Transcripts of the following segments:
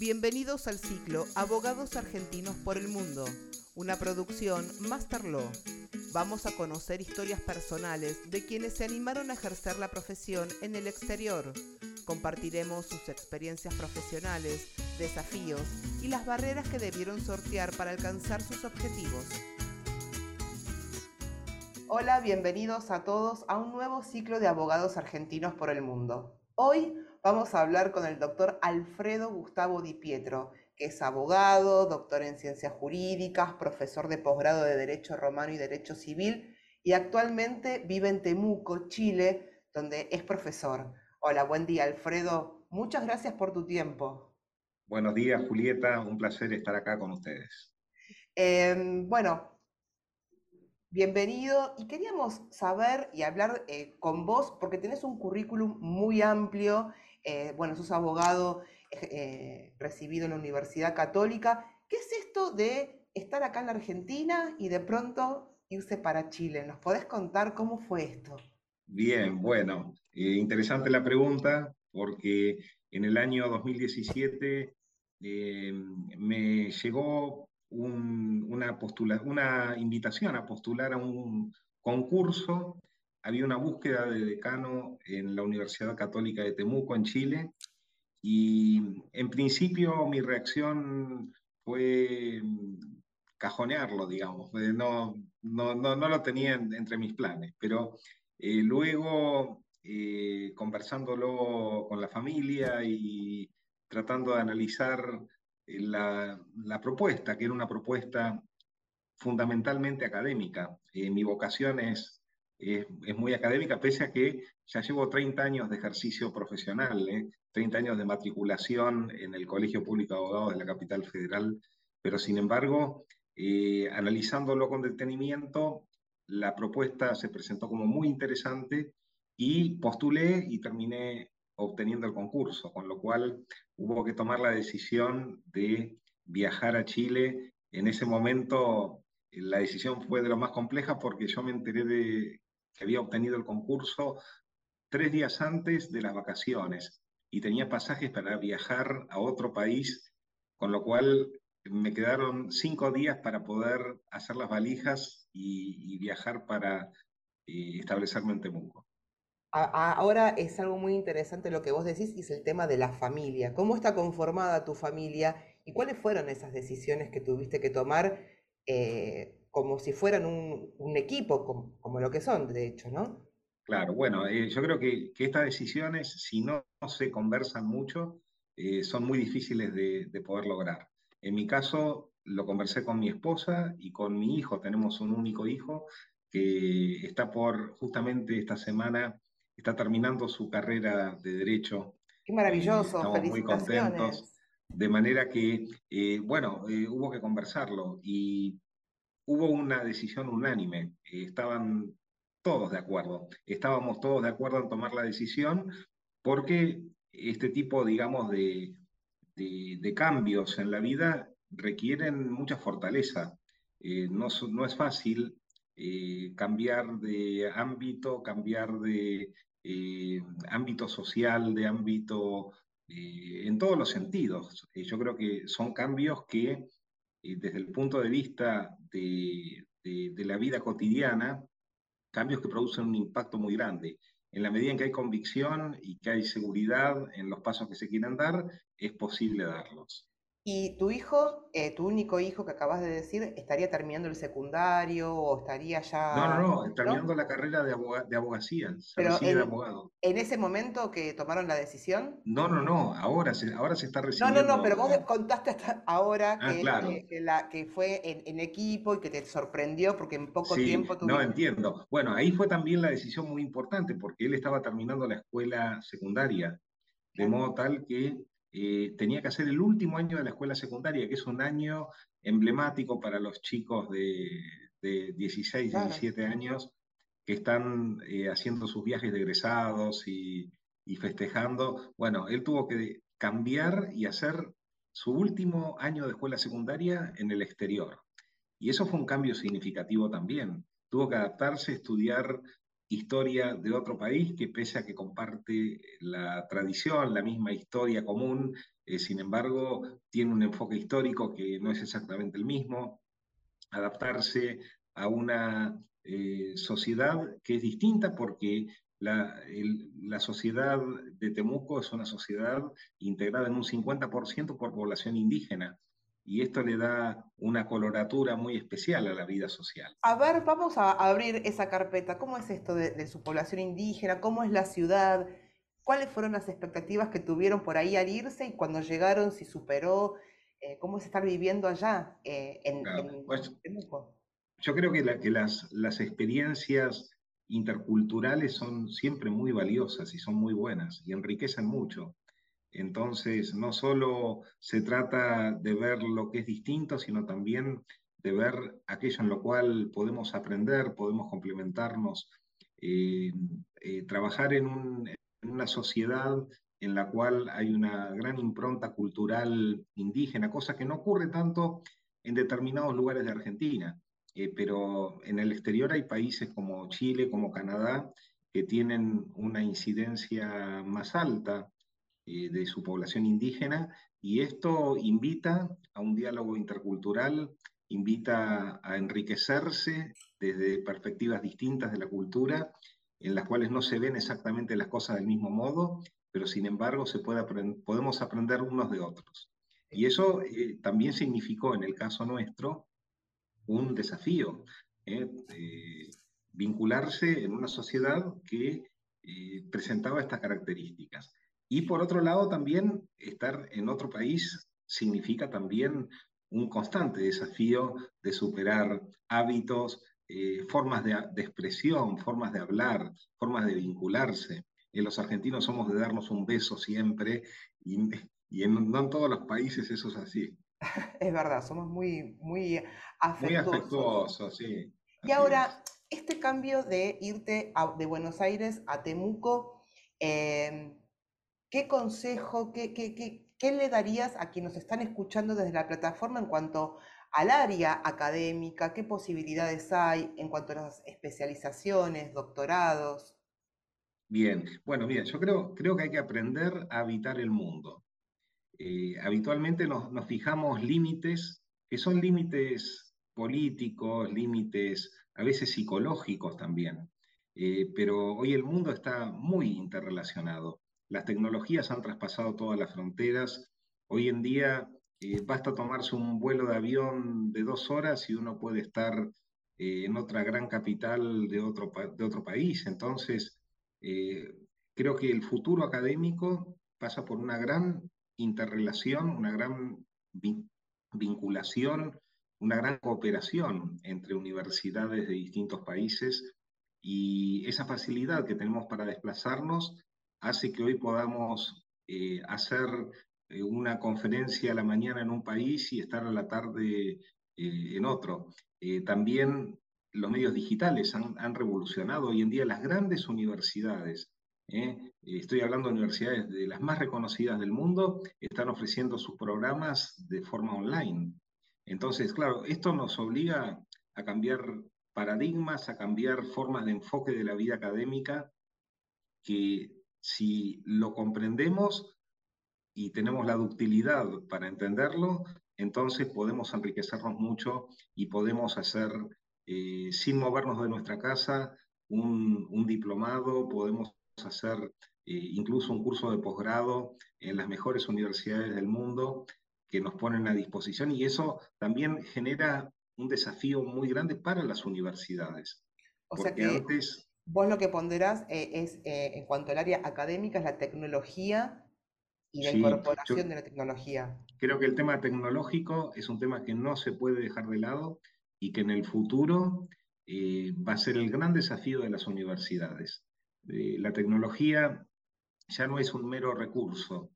Bienvenidos al ciclo Abogados Argentinos por el Mundo, una producción Master Law. Vamos a conocer historias personales de quienes se animaron a ejercer la profesión en el exterior. Compartiremos sus experiencias profesionales, desafíos y las barreras que debieron sortear para alcanzar sus objetivos. Hola, bienvenidos a todos a un nuevo ciclo de Abogados Argentinos por el Mundo. Hoy vamos a hablar con el doctor Alfredo Gustavo Di Pietro, que es abogado, doctor en ciencias jurídicas, profesor de posgrado de Derecho Romano y Derecho Civil, y actualmente vive en Temuco, Chile, donde es profesor. Hola, buen día, Alfredo. Muchas gracias por tu tiempo. Buenos días, Julieta. Un placer estar acá con ustedes. Em, bueno, bienvenido. Y queríamos saber y hablar eh, con vos, porque tenés un currículum muy amplio eh, bueno, sos abogado eh, recibido en la Universidad Católica. ¿Qué es esto de estar acá en la Argentina y de pronto irse para Chile? ¿Nos podés contar cómo fue esto? Bien, bueno, eh, interesante la pregunta porque en el año 2017 me llegó una, una invitación a postular a un concurso había una búsqueda de decano en la Universidad Católica de Temuco, en Chile, y en principio mi reacción fue cajonearlo, digamos, no, no, no, no lo tenía entre mis planes, pero eh, luego eh, conversándolo con la familia y tratando de analizar eh, la, la, propuesta, que era una propuesta fundamentalmente académica. mi vocación es es, muy académica, pese a que ya llevo 30 años de ejercicio profesional, 30 ¿eh? años de matriculación en el Colegio Público de Abogados de la Capital Federal, pero sin embargo, eh, analizándolo con detenimiento, la propuesta se presentó como muy interesante y postulé y terminé obteniendo el concurso, con lo cual hubo que tomar la decisión de viajar a Chile. En ese momento la decisión fue de lo más compleja porque yo me enteré de que había obtenido el concurso tres días antes de las vacaciones y tenía pasajes para viajar a otro país, con lo cual me quedaron cinco días para poder hacer las valijas y, viajar para eh, establecerme en Temuco. Ahora es algo muy interesante lo que vos decís y es el tema de la familia. ¿Cómo está conformada tu familia y cuáles fueron esas decisiones que tuviste que tomar eh, como si fueran un, equipo, como, lo que son, de hecho, ¿no? Claro, bueno, eh, yo creo que, estas decisiones, si no, se conversan mucho, eh, son muy difíciles de, poder lograr. En mi caso, lo conversé con mi esposa y con mi hijo, tenemos un único hijo que está por, justamente esta semana, está terminando su carrera de derecho. Qué maravilloso, estamos muy contentos. De manera que, eh, bueno, hubo que conversarlo y hubo una decisión unánime, eh, estaban todos de acuerdo, estábamos todos de acuerdo en tomar la decisión porque este tipo, digamos, de, de, cambios en la vida requieren mucha fortaleza. Eh, no, no, es fácil eh, cambiar de ámbito, cambiar de ámbito social, de ámbito en todos los sentidos. yo creo que son cambios que desde el punto de vista de, la vida cotidiana, cambios que producen un impacto muy grande. En la medida en que hay convicción y que hay seguridad en los pasos que se quieren dar, es posible darlos. ¿Y tu hijo, eh, tu único hijo que acabas de decir, estaría terminando el secundario o estaría ya... No, no, no, terminando la carrera de, abogacía, Pero en, abogado. ¿En ese momento que tomaron la decisión? No, no, no, ahora se, ahora se está recibiendo... No, no, no, pero vos contaste hasta ahora ah, que, la, que fue en, equipo y que te sorprendió porque en poco tiempo... Tuviste... No, entiendo. Bueno, ahí fue también la decisión muy importante porque él estaba terminando la escuela secundaria, de modo tal que eh, tenía que hacer el último año de la escuela secundaria, que es un año emblemático para los chicos de, 16, 17 años que están eh, haciendo sus viajes de egresados y, festejando. Bueno, él tuvo que cambiar y hacer su último año de escuela secundaria en el exterior. Y eso fue un cambio significativo también. Tuvo que adaptarse, estudiar historia de otro país que pese a que comparte la tradición, la misma historia común, eh, sin embargo, tiene un enfoque histórico que no es exactamente el mismo, adaptarse a una eh, sociedad que es distinta porque la, la, sociedad de Temuco es una sociedad integrada en un 50% por población indígena y esto le da una coloratura muy especial a la vida social. A ver, vamos a abrir esa carpeta. ¿Cómo es esto de, su población indígena? ¿Cómo es la ciudad? ¿Cuáles fueron las expectativas que tuvieron por ahí al irse y cuando llegaron, si superó? Eh, ¿Cómo es estar viviendo allá eh, en, pues, Yo creo que, que las, las experiencias interculturales son siempre muy valiosas y son muy buenas y enriquecen mucho. Entonces, no solo se trata de ver lo que es distinto, sino también de ver aquello en lo cual podemos aprender, podemos complementarnos, eh, eh, trabajar en, una sociedad en la cual hay una gran impronta cultural indígena, cosa que no ocurre tanto en determinados lugares de Argentina, eh, pero en el exterior hay países como Chile, como Canadá, que tienen una incidencia más alta eh, de su población indígena y esto invita a un diálogo intercultural, invita a enriquecerse desde perspectivas distintas de la cultura, en las cuales no se ven exactamente las cosas del mismo modo, pero sin embargo se puede podemos aprender unos de otros. Y eso eh, también significó en el caso nuestro un desafío, ¿eh? vincularse en una sociedad que presentaba estas características. Y por otro lado, también estar en otro país significa también un constante desafío de superar hábitos, eh, formas de, expresión, formas de hablar, formas de vincularse. En los argentinos somos de darnos un beso siempre y, en, no en todos los países eso es así. Es verdad, somos muy, muy afectuosos. Muy afectuosos, sí. Y ahora, este cambio de irte de Buenos Aires a Temuco, eh, ¿qué consejo, qué, qué, le darías a quienes nos están escuchando desde la plataforma en cuanto al área académica? ¿Qué posibilidades hay en cuanto a las especializaciones, doctorados? Bien, bueno, bien, yo creo, creo que hay que aprender a habitar el mundo. Eh, habitualmente nos, fijamos límites, que son límites políticos, límites a veces psicológicos también, eh, pero hoy el mundo está muy interrelacionado. Las tecnologías han traspasado todas las fronteras. Hoy en día eh, basta tomarse un vuelo de avión de dos horas y uno puede estar eh, en otra gran capital de otro, de otro país. Entonces, eh, creo que el futuro académico pasa por una gran interrelación, una gran vinculación, una gran cooperación entre universidades de distintos países y esa facilidad que tenemos para desplazarnos hace que hoy podamos eh, hacer eh, una conferencia a la mañana en un país y estar a la tarde eh, en otro. también los medios digitales han, han, revolucionado hoy en día las grandes universidades. Estoy hablando de universidades de las más reconocidas del mundo, están ofreciendo sus programas de forma online. Entonces, claro, esto nos obliga a cambiar paradigmas, a cambiar formas de enfoque de la vida académica que si lo comprendemos y tenemos la ductilidad para entenderlo, entonces podemos enriquecernos mucho y podemos hacer, eh, sin movernos de nuestra casa, un, diplomado, podemos hacer eh, incluso un curso de posgrado en las mejores universidades del mundo que nos ponen a disposición y eso también genera un desafío muy grande para las universidades. O sea que antes Vos lo que ponderás eh, es, eh, en cuanto al área académica, es la tecnología y la incorporación de la tecnología. Creo que el tema tecnológico es un tema que no se puede dejar de lado y que en el futuro eh, va a ser el gran desafío de las universidades. la tecnología ya no es un mero recurso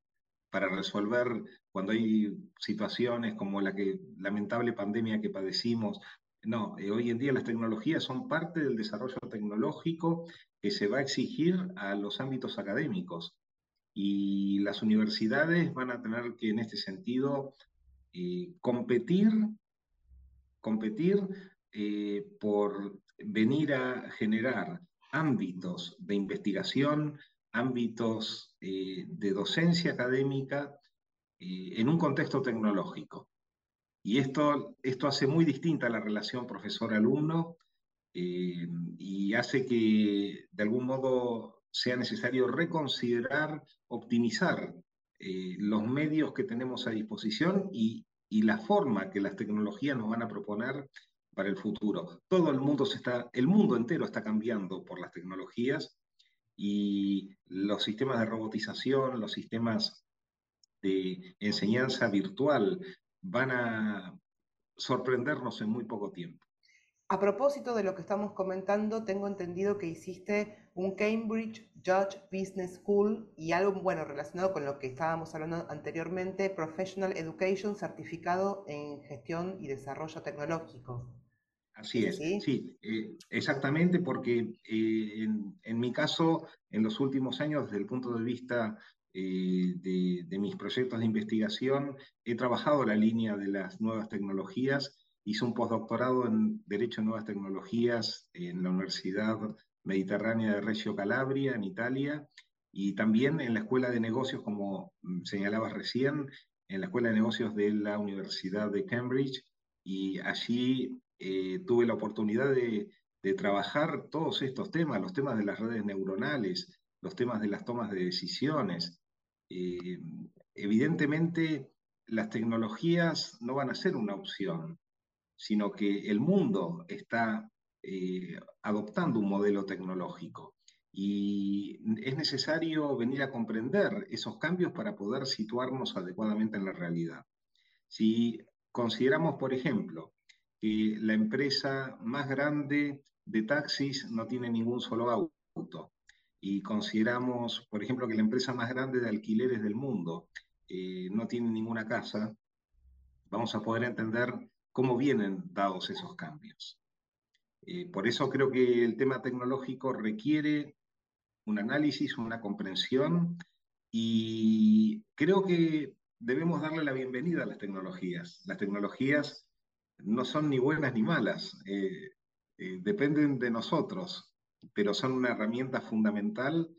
para resolver cuando hay situaciones como la que, lamentable pandemia que padecimos, no, eh, hoy en día las tecnologías son parte del desarrollo tecnológico que se va a exigir a los ámbitos académicos. Y las universidades van a tener que, en este sentido, eh, competir, competir eh, por venir a generar ámbitos de investigación, ámbitos de docencia académica en un contexto tecnológico. Y esto, esto hace muy distinta la relación profesor-alumno eh, y hace que de algún modo sea necesario reconsiderar, optimizar los medios que tenemos a disposición y, y la forma que las tecnologías nos van a proponer para el futuro. Todo el mundo se está, el mundo entero está cambiando por las tecnologías y los sistemas de robotización, los sistemas de enseñanza virtual van a sorprendernos en muy poco tiempo. A propósito de lo que estamos comentando, tengo entendido que hiciste un Cambridge Judge Business School y algo, bueno, relacionado con lo que estábamos hablando anteriormente, Professional Education certificado en gestión y desarrollo tecnológico. Así es, sí, eh, exactamente, porque eh, en, mi caso, en los últimos años, desde el punto de vista eh, de, mis proyectos de investigación, he trabajado la línea de las nuevas tecnologías, hice un postdoctorado en Derecho a Nuevas Tecnologías en la Universidad Mediterránea de Reggio Calabria, en Italia, y también en la Escuela de Negocios, como mm, señalabas recién, en la Escuela de Negocios de la Universidad de Cambridge, y allí eh, tuve la oportunidad de, trabajar todos estos temas, los temas de las redes neuronales, los temas de las tomas de decisiones. Eh, evidentemente, las tecnologías no van a ser una opción, sino que el mundo está eh, adoptando un modelo tecnológico y es necesario venir a comprender esos cambios para poder situarnos adecuadamente en la realidad. Si consideramos, por ejemplo, que la empresa más grande de taxis no tiene ningún solo auto. Y consideramos, por ejemplo, que la empresa más grande de alquileres del mundo eh, no tiene ninguna casa, vamos a poder entender cómo vienen dados esos cambios. Eh, por eso creo que el tema tecnológico requiere un análisis, una comprensión y creo que debemos darle la bienvenida a las tecnologías. Las tecnologías no son ni buenas ni malas, eh, eh, dependen de nosotros, pero son una herramienta fundamental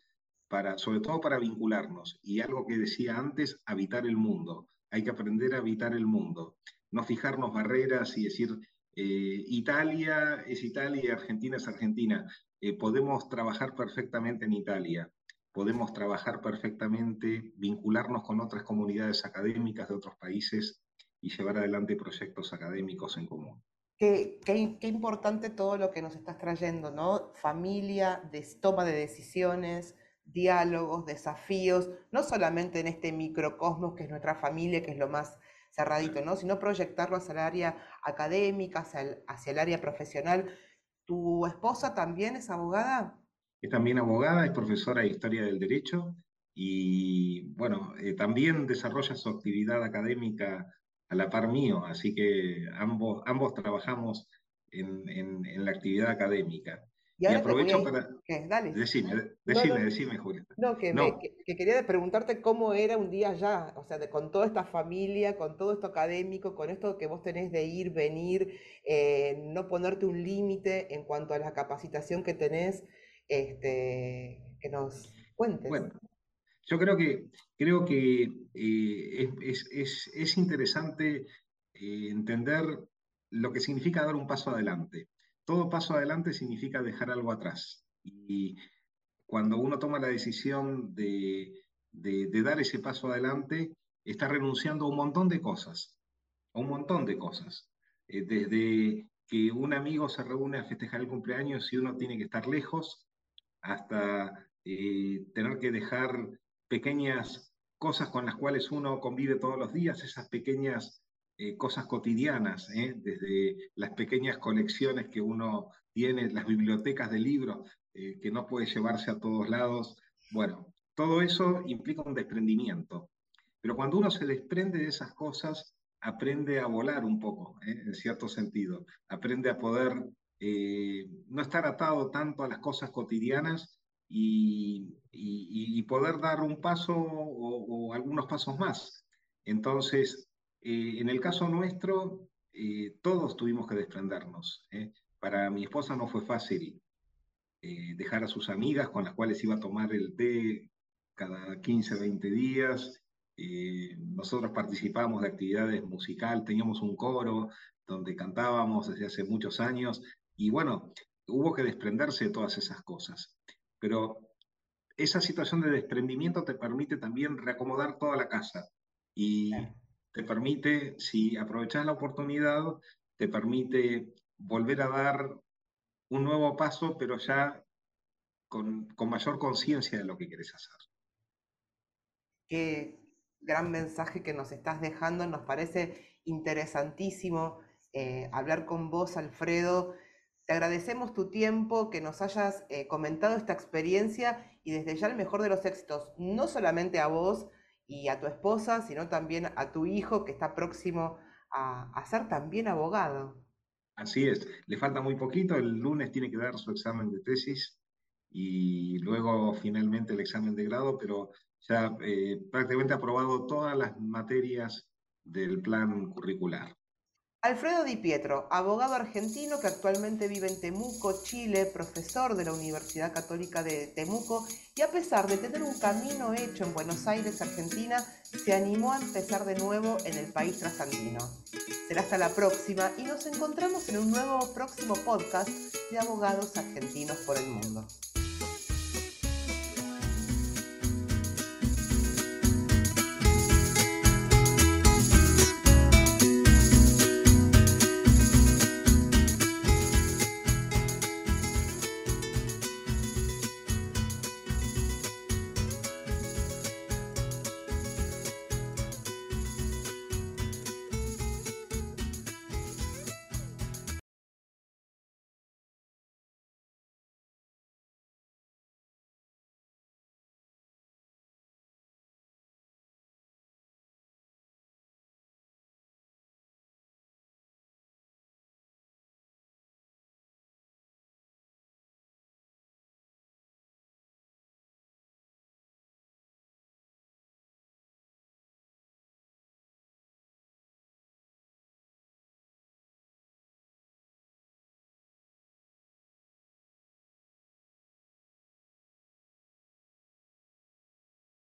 para, sobre todo para vincularnos. Y algo que decía antes, habitar el mundo. Hay que aprender a habitar el mundo, no fijarnos barreras y decir, eh, Italia es Italia Argentina es Argentina. podemos trabajar perfectamente en Italia, podemos trabajar perfectamente, vincularnos con otras comunidades académicas de otros países y llevar adelante proyectos académicos en común. Qué, qué, importante todo lo que nos estás trayendo, ¿no? Familia, toma de decisiones, diálogos, desafíos, no solamente en este microcosmos que es nuestra familia, que es lo más cerradito, ¿no? Sino proyectarlo hacia el área académica, hacia el, hacia el área profesional. ¿Tu esposa también es abogada? Es también abogada, es profesora de Historia del Derecho y, bueno, eh, también desarrolla su actividad académica a la par mío, así que ambos, ambos trabajamos en, en, la actividad académica. Y, aprovecho para... Dale. Decime, decime, decime, Julieta. No, que, que, quería preguntarte cómo era un día ya, o sea, de, con toda esta familia, con todo esto académico, con esto que vos tenés de ir, venir, eh, no ponerte un límite en cuanto a la capacitación que tenés, este, que nos cuentes. Bueno, yo creo que, creo que eh, es, interesante eh, entender lo que significa dar un paso adelante. Todo paso adelante significa dejar algo atrás. Y cuando uno toma la decisión de, dar ese paso adelante, está renunciando a un montón de cosas, a un montón de cosas. Eh, desde que un amigo se reúne a festejar el cumpleaños y uno tiene que estar lejos, hasta tener que dejar pequeñas cosas con las cuales uno convive todos los días, esas pequeñas eh, cosas cotidianas, ¿eh? desde las pequeñas colecciones que uno tiene, las bibliotecas de libros eh, que no puede llevarse a todos lados. Bueno, todo eso implica un desprendimiento. Pero cuando uno se desprende de esas cosas, aprende a volar un poco, en cierto sentido. Aprende a poder no estar atado tanto a las cosas cotidianas y, poder dar un paso o, algunos pasos más. Entonces, eh, en el caso nuestro, eh, todos tuvimos que desprendernos. ¿eh? Para mi esposa no fue fácil. eh, dejar a sus amigas con las cuales iba a tomar el té cada 15, 20 días. Nosotros participábamos de actividades musical, teníamos un coro donde cantábamos desde hace muchos años y bueno, hubo que desprenderse de todas esas cosas. Pero esa situación de desprendimiento te permite también reacomodar toda la casa y te permite, si aprovechas la oportunidad, te permite volver a dar un nuevo paso, pero ya con, mayor conciencia de lo que quieres hacer. Qué gran mensaje que nos estás dejando, nos parece interesantísimo eh, hablar con vos, Alfredo. Te agradecemos tu tiempo, que nos hayas eh, comentado esta experiencia y desde ya el mejor de los éxitos, no solamente a vos y a tu esposa, sino también a tu hijo que está próximo a, ser también abogado. Así es, le falta muy poquito, el lunes tiene que dar su examen de tesis y luego finalmente el examen de grado, pero ya eh, prácticamente ha aprobado todas las materias del plan curricular. Alfredo Di Pietro, abogado argentino que actualmente vive en Temuco, Chile, profesor de la Universidad Católica de Temuco y a pesar de tener un camino hecho en Buenos Aires, Argentina, se animó a empezar de nuevo en el país trasandino. Será hasta la próxima y nos encontramos en un nuevo próximo podcast de Abogados Argentinos por el Mundo.